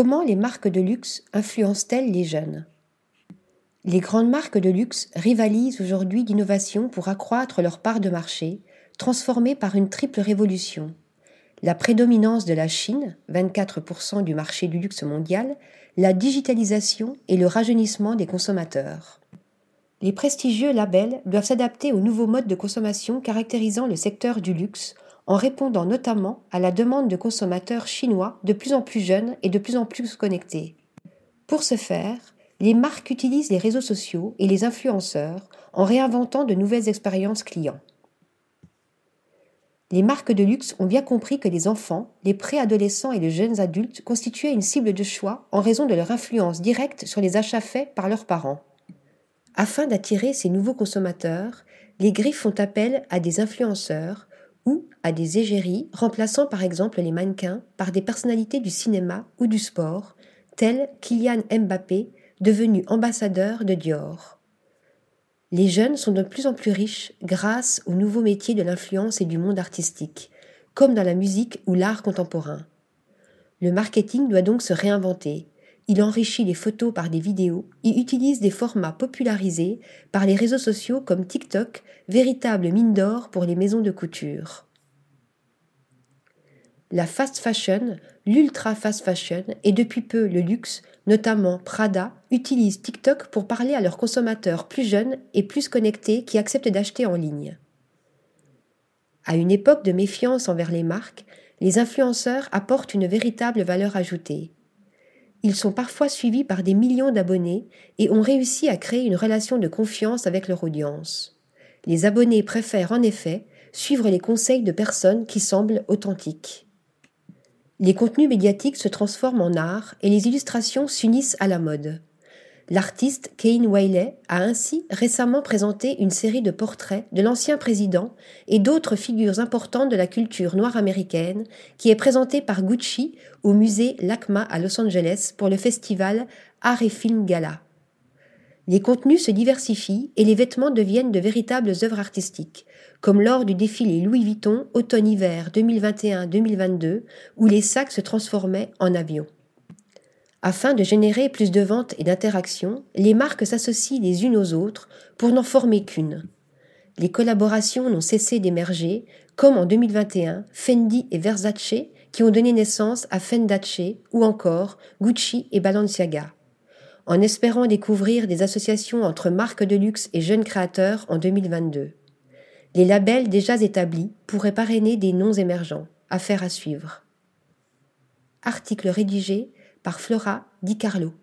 Comment les marques de luxe influencent-elles les jeunes? Les grandes marques de luxe rivalisent aujourd'hui d'innovation pour accroître leur part de marché, transformée par une triple révolution. La prédominance de la Chine, 24% du marché du luxe mondial, la digitalisation et le rajeunissement des consommateurs. Les prestigieux labels doivent s'adapter aux nouveaux modes de consommation caractérisant le secteur du luxe en répondant notamment à la demande de consommateurs chinois de plus en plus jeunes et de plus en plus connectés. Pour ce faire, les marques utilisent les réseaux sociaux et les influenceurs en réinventant de nouvelles expériences clients. Les marques de luxe ont bien compris que les enfants, les préadolescents et les jeunes adultes constituaient une cible de choix en raison de leur influence directe sur les achats faits par leurs parents. Afin d'attirer ces nouveaux consommateurs, les griffes font appel à des influenceurs ou à des égéries remplaçant par exemple les mannequins par des personnalités du cinéma ou du sport, tels Kylian Mbappé, devenu ambassadeur de Dior. Les jeunes sont de plus en plus riches grâce aux nouveaux métiers de l'influence et du monde artistique, comme dans la musique ou l'art contemporain. Le marketing doit donc se réinventer. Il enrichit les photos par des vidéos et utilise des formats popularisés par les réseaux sociaux comme TikTok, véritable mine d'or pour les maisons de couture. La fast fashion, l'ultra fast fashion et depuis peu le luxe, notamment Prada, utilisent TikTok pour parler à leurs consommateurs plus jeunes et plus connectés qui acceptent d'acheter en ligne. À une époque de méfiance envers les marques, les influenceurs apportent une véritable valeur ajoutée. Ils sont parfois suivis par des millions d'abonnés et ont réussi à créer une relation de confiance avec leur audience. Les abonnés préfèrent en effet suivre les conseils de personnes qui semblent authentiques. Les contenus médiatiques se transforment en art et les illustrations s'unissent à la mode. L'artiste Kane Wiley a ainsi récemment présenté une série de portraits de l'ancien président et d'autres figures importantes de la culture noire américaine qui est présentée par Gucci au musée LACMA à Los Angeles pour le festival Art et Film Gala. Les contenus se diversifient et les vêtements deviennent de véritables œuvres artistiques, comme lors du défilé Louis Vuitton automne-hiver 2021-2022 où les sacs se transformaient en avions. Afin de générer plus de ventes et d'interactions, les marques s'associent les unes aux autres pour n'en former qu'une. Les collaborations n'ont cessé d'émerger, comme en 2021 Fendi et Versace qui ont donné naissance à Fendace ou encore Gucci et Balenciaga en espérant découvrir des associations entre marques de luxe et jeunes créateurs en 2022. Les labels déjà établis pourraient parrainer des noms émergents. Affaire à suivre. Article rédigé par Flora Di Carlo.